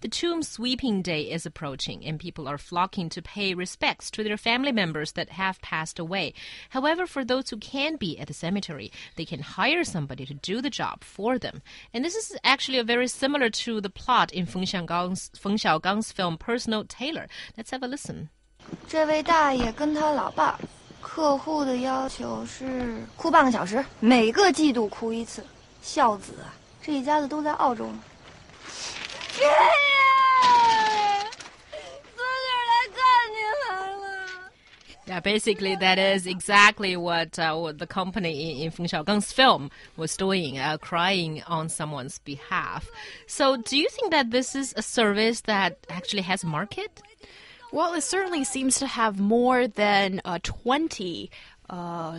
The tomb sweeping day is approaching, and people are flocking to pay respects to their family members that have passed away. However, for those who can't be at the cemetery, they can hire somebody to do the job for them. And this is actually a very similar to the plot in Feng Xiaogang's, Feng Xiaogang's film Personal Tailor. Let's have a listen. 这位大爷跟他老爸，客户的要求是哭半个小时，每个季度哭一次。孝子啊，这一家子都在澳洲呢。 Yeah, basically, that is exactly what, uh, what the company in, in Feng Xiaogang's film was doing, uh, crying on someone's behalf. So, do you think that this is a service that actually has market? Well, it certainly seems to have more than uh, 20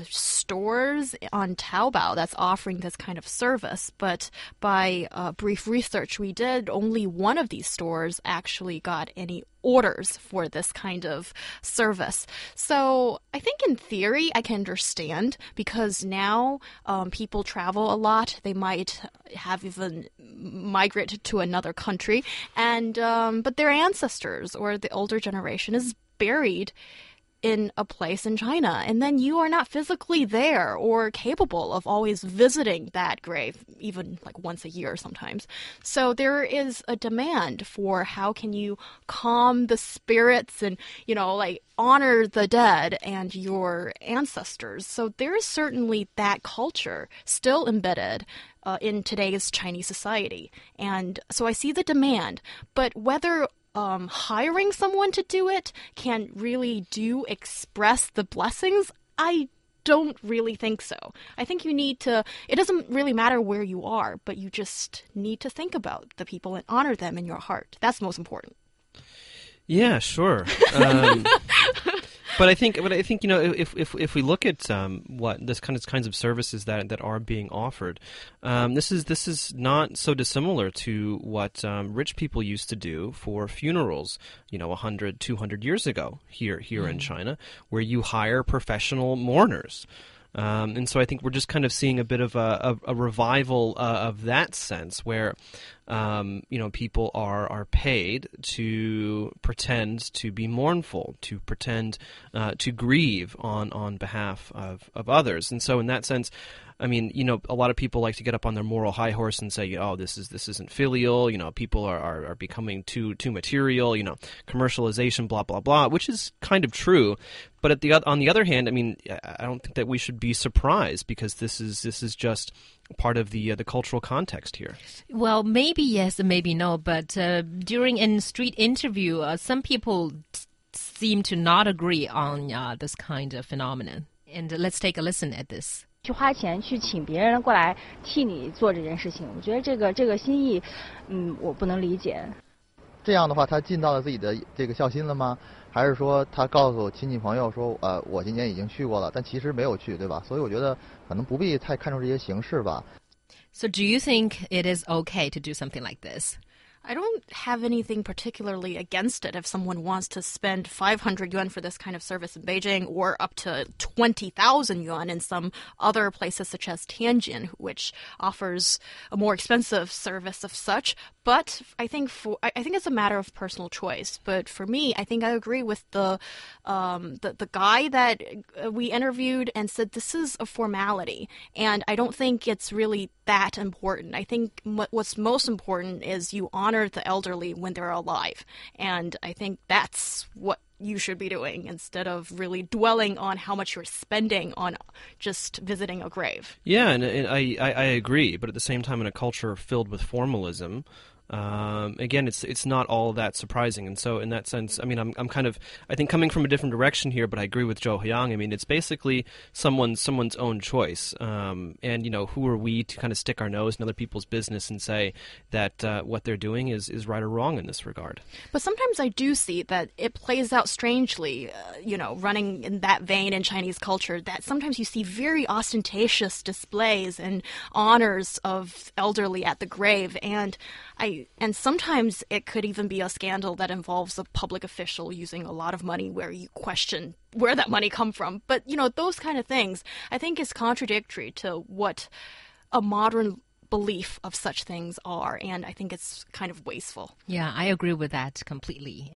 stores on Taobao that's offering this kind of service. But by uh, brief research we did, only one of these stores actually got any orders for this kind of service. So I think in theory I can understand because now um, people travel a lot. They might have even migrated to another country, and um, but their ancestors or the older generation is buried in a place in China, and then you are not physically there or capable of always visiting that grave, even like once a year sometimes. So there is a demand for how can you calm the spirits and, you know, like honor the dead and your ancestors. So there is certainly that culture still embedded uh, in today's Chinese society. And so I see the demand, but whether um, hiring someone to do it can really do express the blessings, I don't really think so. I think you need to, it doesn't really matter where you are, but you just need to think about the people and honor them in your heart. That's most important. Yeah, sure. Um, but I think, but I think you know, if if if we look at um, what this kind of kinds of services that that are being offered, um, this is this is not so dissimilar to what um, rich people used to do for funerals. You know, 100, 200 years ago here here mm. in China, where you hire professional mourners. Um, and so I think we're just kind of seeing a bit of a, a, a revival uh, of that sense where, um, you know, people are, are paid to pretend to be mournful, to pretend uh, to grieve on, on behalf of, of others. And so in that sense, I mean, you know, a lot of people like to get up on their moral high horse and say, "Oh, this is this isn't filial." You know, people are, are, are becoming too too material. You know, commercialization, blah blah blah, which is kind of true. But at the on the other hand, I mean, I don't think that we should be surprised because this is this is just part of the uh, the cultural context here. Well, maybe yes, and maybe no. But uh, during a street interview, uh, some people seem to not agree on uh, this kind of phenomenon. And let's take a listen at this. 去花钱去请别人过来替你做这件事情，我觉得这个这个心意，嗯，我不能理解。这样的话，他尽到了自己的这个孝心了吗？还是说他告诉亲戚朋友说，呃，我今年已经去过了，但其实没有去，对吧？所以我觉得可能不必太看重这些形式吧。So do you think it is okay to do something like this? I don't have anything particularly against it if someone wants to spend 500 yuan for this kind of service in Beijing or up to 20,000 yuan in some other places such as Tianjin, which offers a more expensive service of such. But I think for I, think it's a matter of personal choice. But for me, I think I agree with the um, the the guy that uh, we interviewed and said this is a formality, and I don't think it's really that important. I think what's most important is you honor the elderly when they're alive, and I think that's what you should be doing instead of really dwelling on how much you're spending on just visiting a grave. Yeah, and, and I, I, I agree, but at the same time, in a culture filled with formalism, um, again, it's it's not all that surprising, and so in that sense, I mean, I'm I'm kind of I think coming from a different direction here, but I agree with Joe Hyang. I mean, it's basically someone's someone's own choice, um, and you know, who are we to kind of stick our nose in other people's business and say that uh, what they're doing is is right or wrong in this regard? But sometimes I do see that it plays out strangely, uh, you know, running in that vein in Chinese culture. That sometimes you see very ostentatious displays and honors of elderly at the grave, and I and sometimes it could even be a scandal that involves a public official using a lot of money where you question where that money come from. But you know, those kind of things I think is contradictory to what a modern belief of such things are, and I think it's kind of wasteful. Yeah, I agree with that completely.